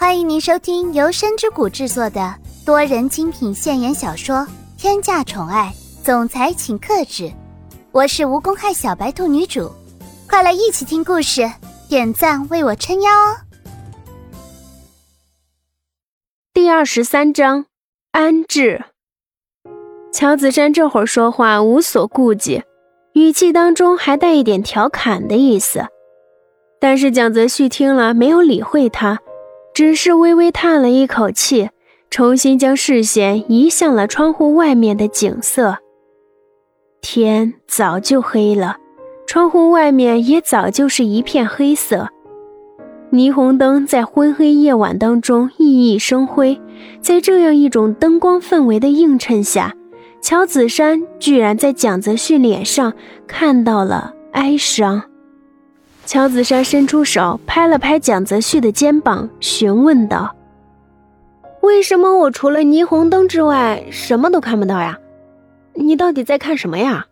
欢迎您收听由深之谷制作的多人精品现言小说《天价宠爱总裁请克制》，我是无公害小白兔女主，快来一起听故事，点赞为我撑腰哦！第二十三章安置。乔子山这会儿说话无所顾忌，语气当中还带一点调侃的意思。但是蒋泽旭听了没有理会他，只是微微叹了一口气，重新将视线移向了窗户外面的景色。天早就黑了，窗户外面也早就是一片黑色。霓虹灯在昏黑夜晚当中熠熠生辉，在这样一种灯光氛围的映衬下，乔子山居然在蒋泽旭脸上看到了哀伤。乔子山伸出手拍了拍蒋泽旭的肩膀，询问道：“为什么我除了霓虹灯之外什么都看不到呀？你到底在看什么呀？”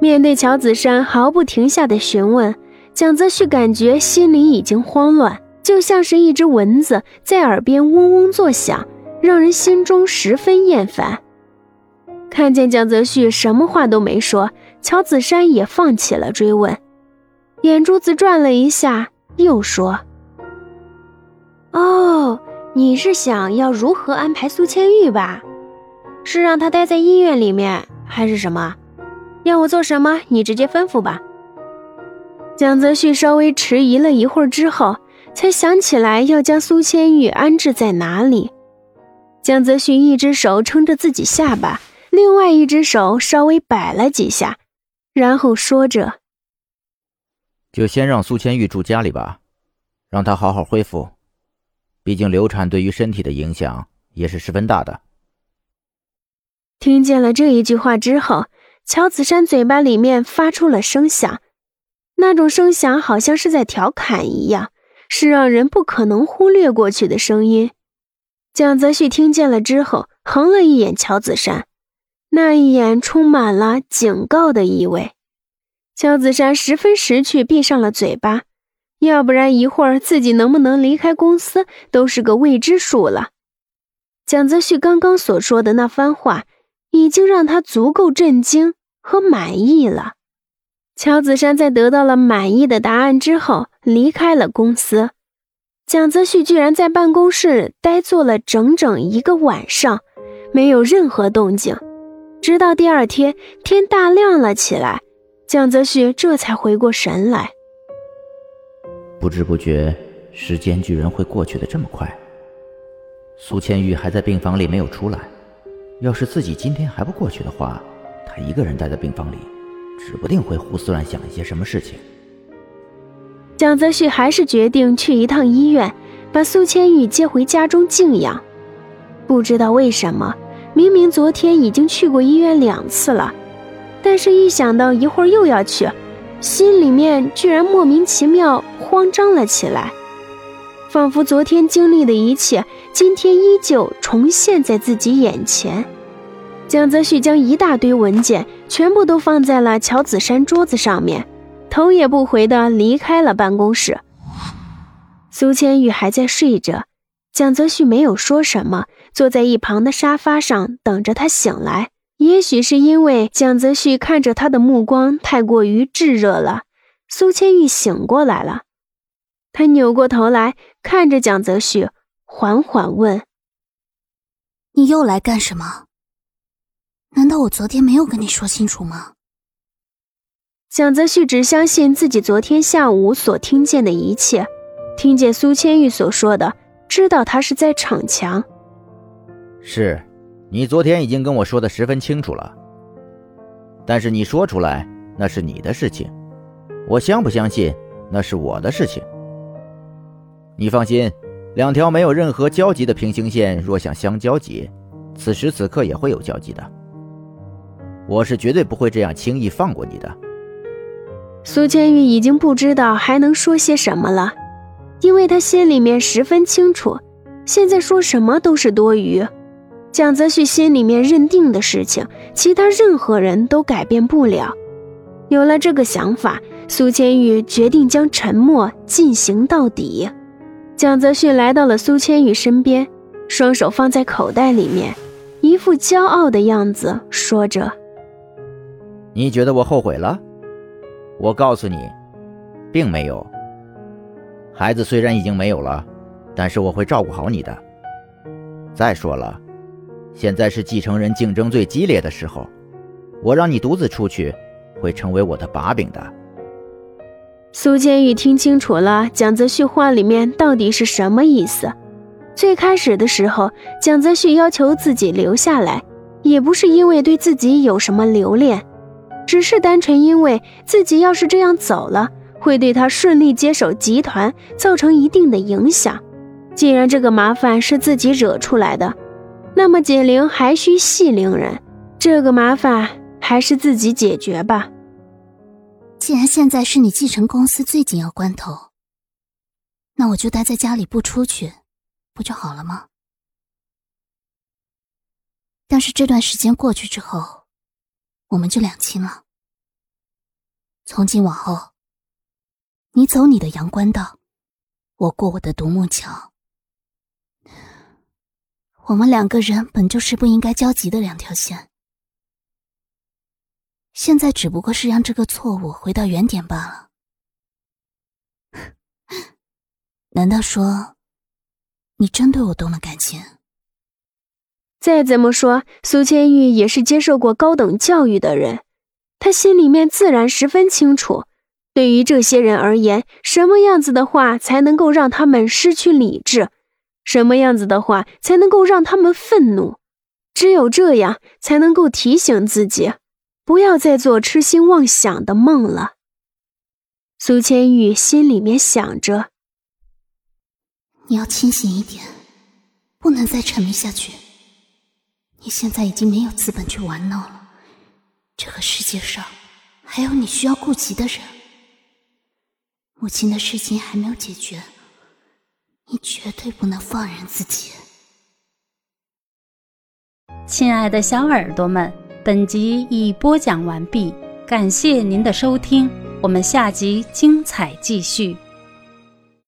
面对乔子山毫不停下的询问，蒋泽旭感觉心里已经慌乱，就像是一只蚊子在耳边嗡嗡作响，让人心中十分厌烦。看见蒋泽旭什么话都没说，乔子山也放弃了追问。眼珠子转了一下，又说：“哦，你是想要如何安排苏千玉吧？是让她待在医院里面，还是什么？要我做什么，你直接吩咐吧。”蒋泽旭稍微迟疑了一会儿之后，才想起来要将苏千玉安置在哪里。蒋泽旭一只手撑着自己下巴，另外一只手稍微摆了几下，然后说着。就先让苏千玉住家里吧，让她好好恢复。毕竟流产对于身体的影响也是十分大的。听见了这一句话之后，乔子山嘴巴里面发出了声响，那种声响好像是在调侃一样，是让人不可能忽略过去的声音。蒋泽旭听见了之后，横了一眼乔子山，那一眼充满了警告的意味。乔子山十分识趣，闭上了嘴巴，要不然一会儿自己能不能离开公司都是个未知数了。蒋泽旭刚刚所说的那番话，已经让他足够震惊和满意了。乔子山在得到了满意的答案之后，离开了公司。蒋泽旭居然在办公室呆坐了整整一个晚上，没有任何动静，直到第二天天大亮了起来。蒋泽旭这才回过神来，不知不觉，时间居然会过去的这么快。苏千玉还在病房里没有出来，要是自己今天还不过去的话，他一个人待在病房里，指不定会胡思乱想一些什么事情。蒋泽旭还是决定去一趟医院，把苏千玉接回家中静养。不知道为什么，明明昨天已经去过医院两次了。但是，一想到一会儿又要去，心里面居然莫名其妙慌张了起来，仿佛昨天经历的一切，今天依旧重现在自己眼前。蒋泽旭将一大堆文件全部都放在了乔子山桌子上面，头也不回的离开了办公室。苏千玉还在睡着，蒋泽旭没有说什么，坐在一旁的沙发上等着他醒来。也许是因为蒋泽旭看着他的目光太过于炙热了，苏千玉醒过来了。他扭过头来看着蒋泽旭，缓缓问：“你又来干什么？难道我昨天没有跟你说清楚吗？”蒋泽旭只相信自己昨天下午所听见的一切，听见苏千玉所说的，知道他是在逞强。是。你昨天已经跟我说的十分清楚了，但是你说出来那是你的事情，我相不相信那是我的事情。你放心，两条没有任何交集的平行线若想相交集，此时此刻也会有交集的。我是绝对不会这样轻易放过你的。苏千玉已经不知道还能说些什么了，因为他心里面十分清楚，现在说什么都是多余。蒋泽旭心里面认定的事情，其他任何人都改变不了。有了这个想法，苏千玉决定将沉默进行到底。蒋泽旭来到了苏千玉身边，双手放在口袋里面，一副骄傲的样子，说着：“你觉得我后悔了？我告诉你，并没有。孩子虽然已经没有了，但是我会照顾好你的。再说了，现在是继承人竞争最激烈的时候，我让你独自出去，会成为我的把柄的。”苏千玉听清楚了蒋泽旭话里面到底是什么意思。最开始的时候，蒋泽旭要求自己留下来，也不是因为对自己有什么留恋，只是单纯因为自己要是这样走了，会对他顺利接手集团造成一定的影响。既然这个麻烦是自己惹出来的，那么解铃还需系铃人，这个麻烦还是自己解决吧。既然现在是你继承公司最紧要关头，那我就待在家里不出去，不就好了吗？但是这段时间过去之后，我们就两清了。从今往后，你走你的阳关道，我过我的独木桥。我们两个人本就是不应该交集的两条线。现在只不过是让这个错误回到原点罢了。难道说，你真对我动了感情？再怎么说，苏千玉也是接受过高等教育的人，他心里面自然十分清楚，对于这些人而言，什么样子的话才能够让他们失去理智，什么样子的话才能够让他们愤怒，只有这样才能够提醒自己。不要再做痴心妄想的梦了。苏千玉心里面想着：“你要清醒一点，不能再沉迷下去。你现在已经没有资本去玩闹了。这个世界上还有你需要顾及的人。母亲的事情还没有解决，你绝对不能放任自己。”亲爱的小耳朵们。本集已播讲完毕，感谢您的收听，我们下集精彩继续。